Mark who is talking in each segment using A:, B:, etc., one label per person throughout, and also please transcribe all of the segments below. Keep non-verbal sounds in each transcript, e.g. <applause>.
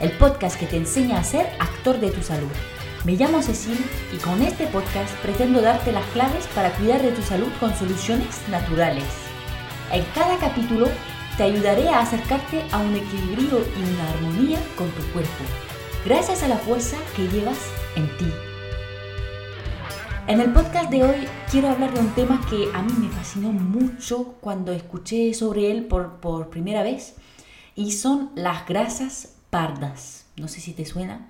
A: el podcast que te enseña a ser actor de tu salud. Me llamo Cecil y con este podcast pretendo darte las claves para cuidar de tu salud con soluciones naturales. En cada capítulo te ayudaré a acercarte a un equilibrio y una armonía con tu cuerpo, gracias a la fuerza que llevas en ti. En el podcast de hoy quiero hablar de un tema que a mí me fascinó mucho cuando escuché sobre él por, por primera vez y son las grasas pardas. No sé si te suena.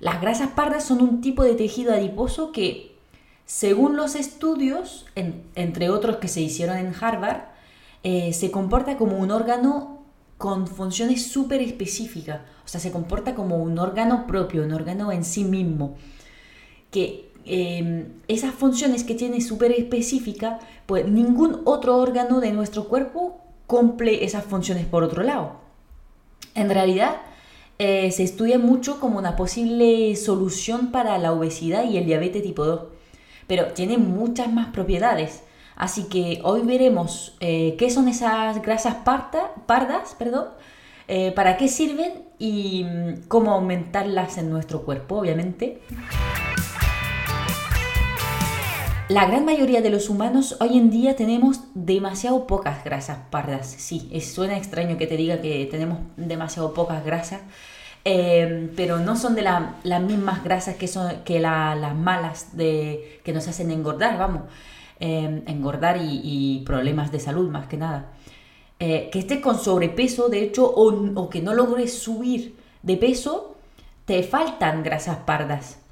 A: Las grasas pardas son un tipo de tejido adiposo que, según los estudios, entre otros que se hicieron en Harvard, eh, se comporta como un órgano con funciones súper específicas. O sea, se comporta como un órgano propio, un órgano en sí mismo. Que em, esas funciones que tiene súper específica, pues ningún otro órgano de nuestro cuerpo cumple esas funciones por otro lado. En realidad, eh, se estudia mucho como una posible solución para la obesidad y el diabetes tipo 2, pero tiene muchas más propiedades. Así que hoy veremos eh, qué son esas grasas pardas, perdón, eh, para qué sirven y mm, cómo aumentarlas en nuestro cuerpo, obviamente. La gran mayoría de los humanos hoy en día tenemos demasiado pocas grasas pardas. Sí, suena extraño que te diga que tenemos demasiado pocas grasas, eh, pero no son de las mismas grasas que, son, que las malas de, que nos hacen engordar, vamos. Eh, engordar y, problemas de salud más que nada. Eh, que estés con sobrepeso, de hecho, o que no logres subir de peso, te faltan grasas pardas.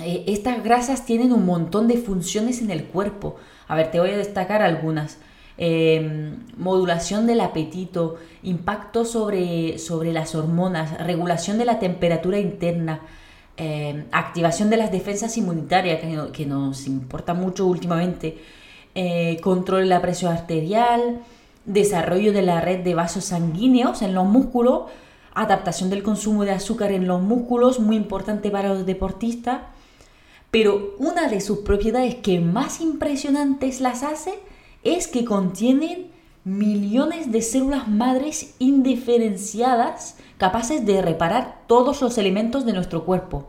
A: Eh, estas grasas tienen un montón de funciones en el cuerpo. A ver, te voy a destacar algunas. Em, modulación del apetito, impacto sobre, sobre, las hormonas, regulación de la temperatura interna, em, activación de las defensas inmunitarias, que, nos importa mucho últimamente, eh, control de la presión arterial, desarrollo de la red de vasos sanguíneos en los músculos, adaptación del consumo de azúcar en los músculos, muy importante para los deportistas, pero una de sus propiedades que más impresionantes las hace es que contienen millones de células madres indiferenciadas capaces de reparar todos los elementos de nuestro cuerpo.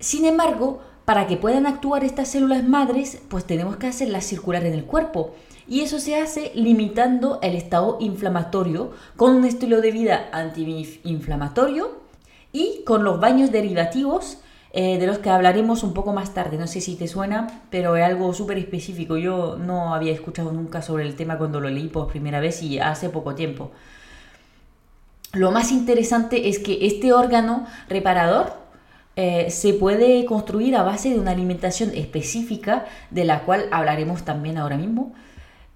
A: Sin embargo, para que puedan actuar estas células madres, pues tenemos que hacerlas circular en el cuerpo. Y eso se hace limitando el estado inflamatorio con un estilo de vida antiinflamatorio y con los baños derivativos eh, de los que hablaremos un poco más tarde. No sé si te suena, pero es algo súper específico. Yo no había escuchado nunca sobre el tema cuando lo leí por primera vez y hace poco tiempo. Lo más interesante es que este órgano reparador eh, se puede construir a base de una alimentación específica, de la cual hablaremos también ahora mismo.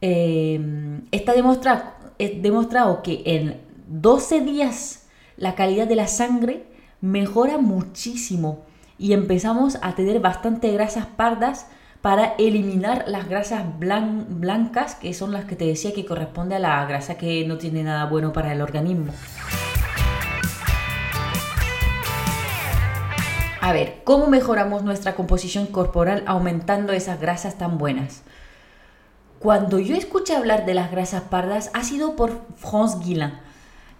A: Eh, está demostrado, que en 12 días la calidad de la sangre mejora muchísimo y empezamos a tener bastante grasas pardas para eliminar las grasas blancas, que son las que te decía que corresponde a la grasa que no tiene nada bueno para el organismo. A ver, ¿cómo mejoramos nuestra composición corporal aumentando esas grasas tan buenas? Cuando yo escuché hablar de las grasas pardas ha sido por France Guillain,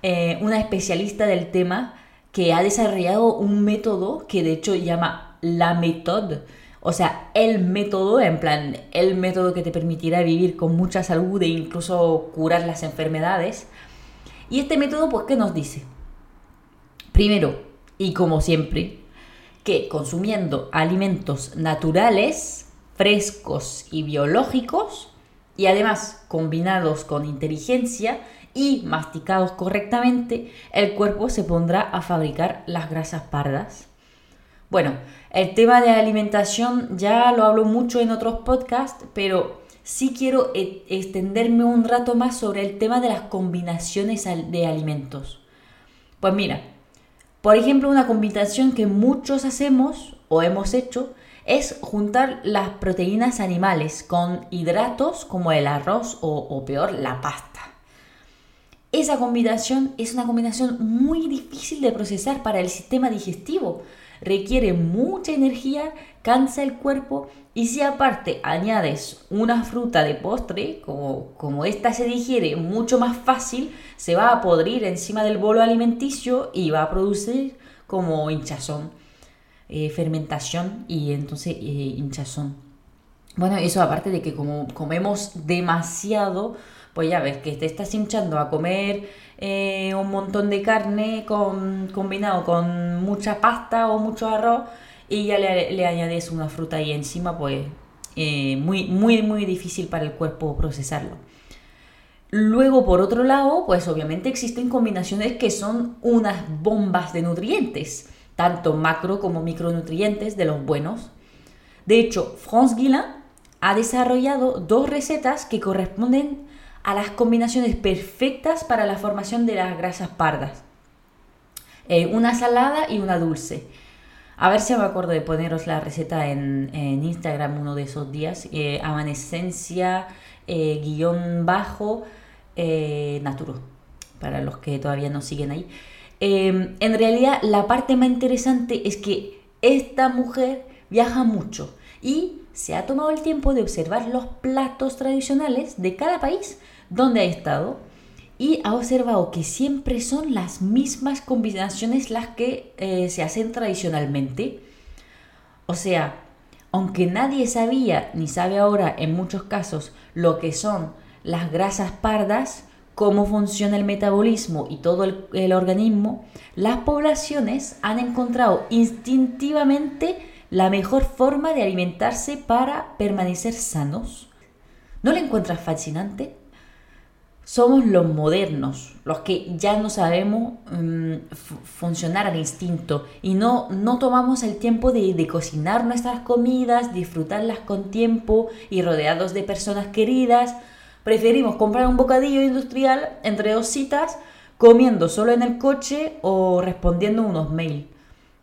A: eh, una especialista del tema que ha desarrollado un método que de hecho llama la méthode, o sea, el método, en plan, el método que te permitirá vivir con mucha salud e incluso curar las enfermedades. Y este método, pues, ¿qué nos dice? Primero, y como siempre, que consumiendo alimentos naturales, frescos y biológicos, y además combinados con inteligencia, y masticados correctamente, el cuerpo se pondrá a fabricar las grasas pardas. Bueno, el tema de alimentación ya lo hablo mucho en otros podcasts, pero sí quiero e-, extenderme un rato más sobre el tema de las combinaciones de alimentos. Pues mira, por ejemplo, una combinación que muchos hacemos o hemos hecho es juntar las proteínas animales con hidratos como el arroz o peor, la pasta. Esa combinación es una combinación muy difícil de procesar para el sistema digestivo. requiere mucha energía, cansa el cuerpo y si aparte añades una fruta de postre, como, como esta se digiere mucho más fácil, se va a podrir encima del bolo alimenticio y va a producir como hinchazón, eh, fermentación y entonces eh, hinchazón. Bueno, eso aparte de que como comemos demasiado, pues ya ves que te estás hinchando a comer eh, un montón de carne con, combinado con mucha pasta o mucho arroz y ya le, añades una fruta ahí encima, pues eh, muy, muy, muy difícil para el cuerpo procesarlo. Luego, por otro lado, pues obviamente existen combinaciones que son unas bombas de nutrientes, tanto macro como micronutrientes de los buenos. De hecho, Franz Guillain ha desarrollado dos recetas que corresponden a las combinaciones perfectas para la formación de las grasas pardas. Eh, una salada y una dulce. A ver si me acuerdo de poneros la receta en, Instagram uno de esos días. Eh, amanescencia, eh, guion bajo, eh, naturo. Para los que todavía no siguen ahí. Em, en realidad, la parte más interesante es que esta mujer viaja mucho y se ha tomado el tiempo de observar los platos tradicionales de cada país donde ha estado y ha observado que siempre son las mismas combinaciones las que eh, se hacen tradicionalmente. O sea, aunque nadie sabía ni sabe ahora en muchos casos lo que son las grasas pardas, cómo funciona el metabolismo y todo el, el organismo, las poblaciones han encontrado instintivamente la mejor forma de alimentarse para permanecer sanos. ¿No le encuentras fascinante? somos los modernos, los que ya no sabemos mm, funcionar al instinto y no, no tomamos el tiempo de, de, cocinar nuestras comidas, disfrutarlas con tiempo y rodeados de personas queridas. Preferimos comprar un bocadillo industrial entre dos citas, comiendo solo en el coche o respondiendo unos mails.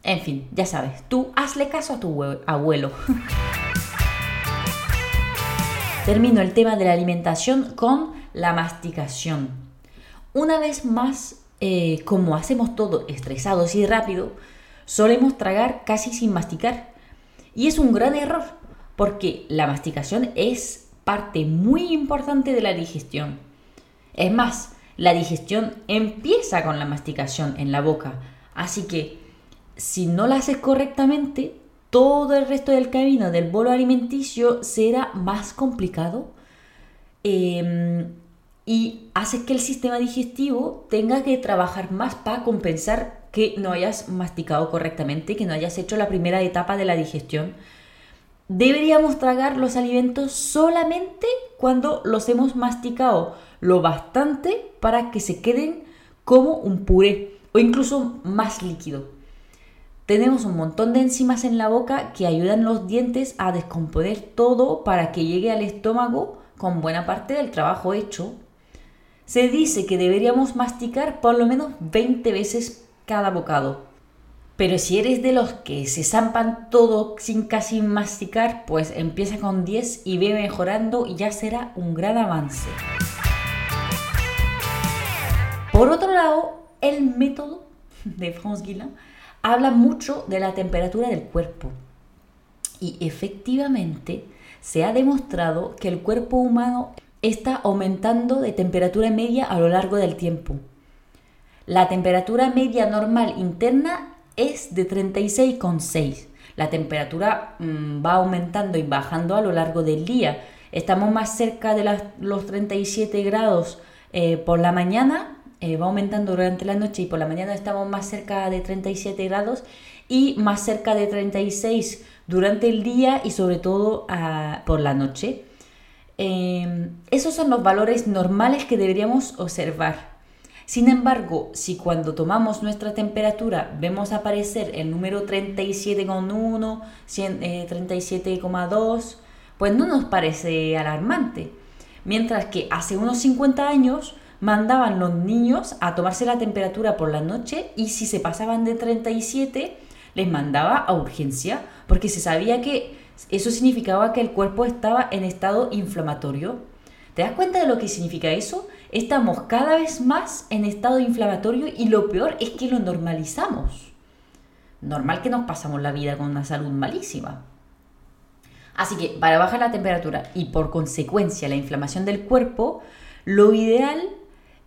A: En fin, ya sabes, tú hazle caso a tu abuelo. <laughs> Termino el tema de la alimentación con la masticación. Una vez más, eh, como hacemos todo estresados y rápido, solemos tragar casi sin masticar. Y es un gran error, porque la masticación es parte muy importante de la digestión. Es más, la digestión empieza con la masticación en la boca, así que si no la haces correctamente, todo el resto del camino del bolo alimenticio será más complicado. Em, y hace que el sistema digestivo tenga que trabajar más para compensar que no hayas masticado correctamente, que no hayas hecho la primera etapa de la digestión. Deberíamos tragar los alimentos solamente cuando los hemos masticado lo bastante para que se queden como un puré o incluso más líquido. Tenemos un montón de enzimas en la boca que ayudan los dientes a descomponer todo para que llegue al estómago con buena parte del trabajo hecho se dice que deberíamos masticar por lo menos 20 veces cada bocado. Pero si eres de los que se zampan todo sin casi masticar, pues empieza con 10 y ve mejorando y ya será un gran avance. Por otro lado, el método de Franz Guillain habla mucho de la temperatura del cuerpo. Y efectivamente se ha demostrado que el cuerpo humano está aumentando de temperatura media a lo largo del tiempo. La temperatura media normal interna es de 36,6. La temperatura mm, va aumentando y bajando a lo largo del día. Estamos más cerca de los 37 grados eh, por la mañana, eh, va aumentando durante la noche y por la mañana estamos más cerca de 37 grados y más cerca de 36 durante el día y sobre todo ah, por la noche. Em, esos son los valores normales que deberíamos observar. Sin embargo, si cuando tomamos nuestra temperatura vemos aparecer el número 37,1, 37,2, eh, pues no nos parece alarmante. Mientras que hace unos 50 años mandaban los niños a tomarse la temperatura por la noche y si se pasaban de 37 les mandaba a urgencia porque se sabía que eso significaba que el cuerpo estaba en estado inflamatorio. ¿Te das cuenta de lo que significa eso? Estamos cada vez más en estado inflamatorio y lo peor es que lo normalizamos. normal que nos pasamos la vida con una salud malísima. Así que para bajar la temperatura y por consecuencia la inflamación del cuerpo, lo ideal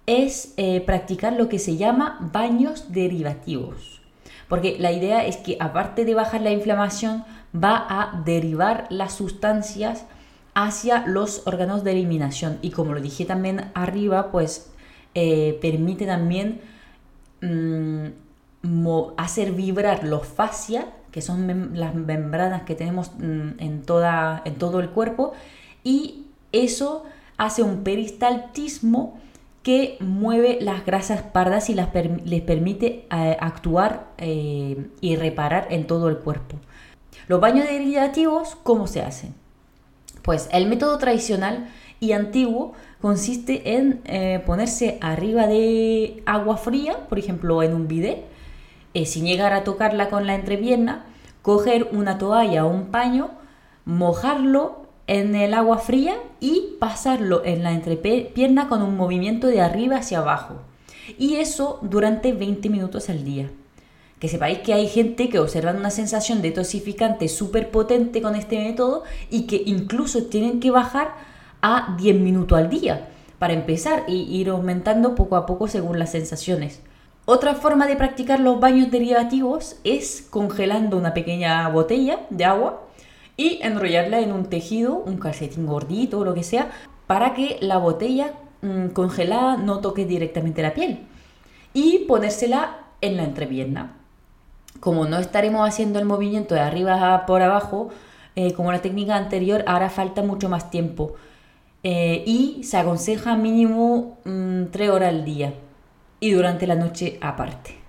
A: es eh, practicar lo que se llama baños derivativos. Porque la idea es que aparte de bajar la inflamación, va a derivar las sustancias hacia los órganos de eliminación. Y como lo dije también arriba, pues eh, permite también mm, hacer vibrar los fascia, que son las membranas que tenemos mm, en, toda, en todo el cuerpo, y eso hace un peristaltismo que mueve las grasas pardas y las les permite eh, actuar eh, y reparar en todo el cuerpo. Los baños derivativos, ¿cómo se hacen? Pues el método tradicional y antiguo consiste en eh, ponerse arriba de agua fría, por ejemplo en un bidet, sin llegar a tocarla con la entrepierna, coger una toalla o un paño, mojarlo en el agua fría y pasarlo en la entrepierna con un movimiento de arriba hacia abajo. Y eso durante 20 minutos al día. Que sepáis que hay gente que observa una sensación de tosificante súper potente con este método y que incluso tienen que bajar a 10 minutos al día para empezar y ir aumentando poco a poco según las sensaciones. Otra forma de practicar los baños derivativos es congelando una pequeña botella de agua y enrollarla en un tejido, un calcetín gordito o lo que sea, para que la botella mm, congelada no toque directamente la piel. Y ponérsela en la entrepierna. Como no estaremos haciendo el movimiento de arriba por abajo, eh, como la técnica anterior, ahora falta mucho más tiempo. Eh, y se aconseja mínimo 3 mm, horas al día y durante la noche aparte.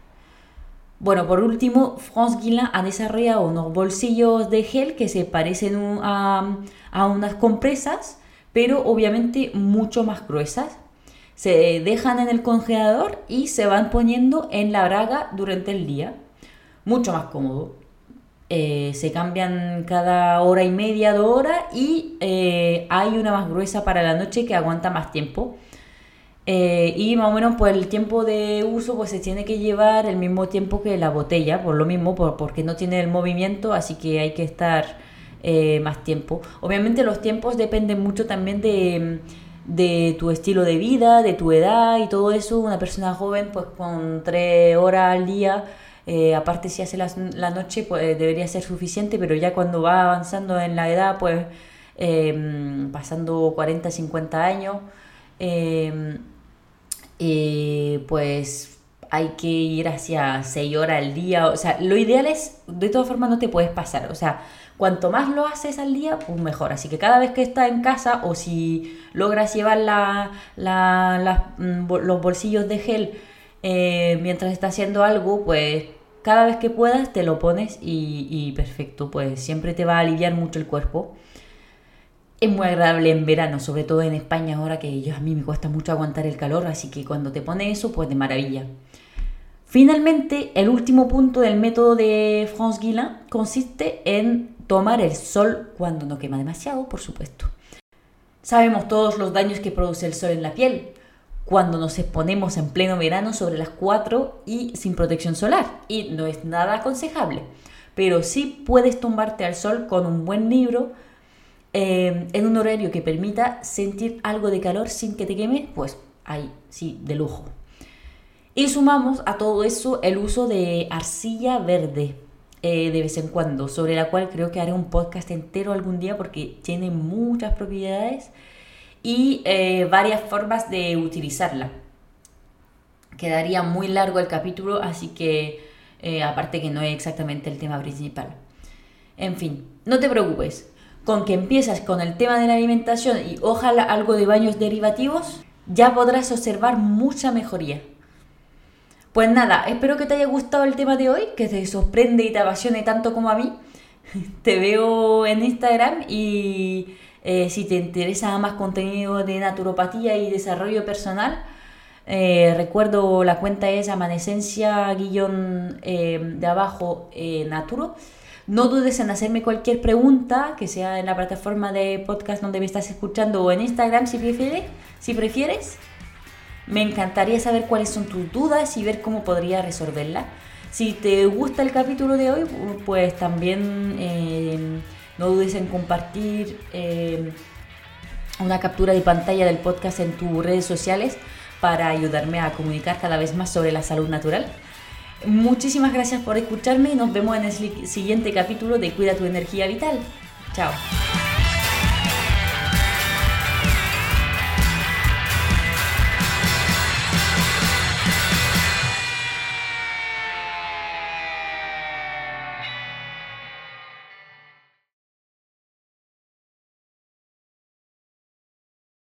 A: Bueno, por último, France Guillain ha desarrollado unos bolsillos de gel que se parecen a, unas compresas, pero obviamente mucho más gruesas. Se dejan en el congelador y se van poniendo en la braga durante el día. Mucho más cómodo. Eh, se cambian cada hora y media, dos horas y eh, hay una más gruesa para la noche que aguanta más tiempo. Eh, y más o menos pues el tiempo de uso pues se tiene que llevar el mismo tiempo que la botella, por lo mismo, porque no tiene el movimiento, así que hay que estar eh, más tiempo. Obviamente los tiempos dependen mucho también de, tu estilo de vida, de tu edad y todo eso. Una persona joven pues con tres horas al día, eh, aparte si hace la, la, noche pues debería ser suficiente, pero ya cuando va avanzando en la edad pues pasando 40, 50 años, eh, pues hay que ir hacia 6 horas al día. O sea, lo ideal es, de todas formas, no te puedes pasar. O sea, cuanto más lo haces al día, pues mejor. Así que cada vez que estás en casa o si logras llevar la, mm, los bolsillos de gel eh, mientras estás haciendo algo, pues cada vez que puedas te lo pones y perfecto. Pues siempre te va a aliviar mucho el cuerpo es muy agradable en verano, sobre todo en España ahora que yo, a mí me cuesta mucho aguantar el calor, así que cuando te pone eso, pues de maravilla. Finalmente, el último punto del método de France Guillain consiste en tomar el sol cuando no quema demasiado, por supuesto. Sabemos todos los daños que produce el sol en la piel cuando nos exponemos en pleno verano sobre las 4 y sin protección solar, y no es nada aconsejable. Pero sí puedes tumbarte al sol con un buen libro, Em, en un horario que permita sentir algo de calor sin que te queme, pues ahí sí, de lujo. Y sumamos a todo eso el uso de arcilla verde eh, de vez en cuando, sobre la cual creo que haré un podcast entero algún día porque tiene muchas propiedades y eh, varias formas de utilizarla. Quedaría muy largo el capítulo, así que eh, aparte que no es exactamente el tema principal. En fin, no te preocupes, con que empiezas con el tema de la alimentación y ojalá algo de baños derivativos, ya podrás observar mucha mejoría. Pues nada, espero que te haya gustado el tema de hoy, que te sorprende y te apasione tanto como a mí. <laughs> Te veo en Instagram y eh, si te interesa más contenido de naturopatía y desarrollo personal, eh, recuerdo la cuenta es amanecencia guion eh, de abajo naturo. No dudes en hacerme cualquier pregunta, que sea en la plataforma de podcast donde me estás escuchando o en Instagram si prefieres. Si prefieres. Me encantaría saber cuáles son tus dudas y ver cómo podría resolverlas. Si te gusta el capítulo de hoy, pues también eh, no dudes en compartir eh, una captura de pantalla del podcast en tus redes sociales para ayudarme a comunicar cada vez más sobre la salud natural. Muchísimas gracias por escucharme y nos vemos en el siguiente capítulo de Cuida tu energía vital. Chao.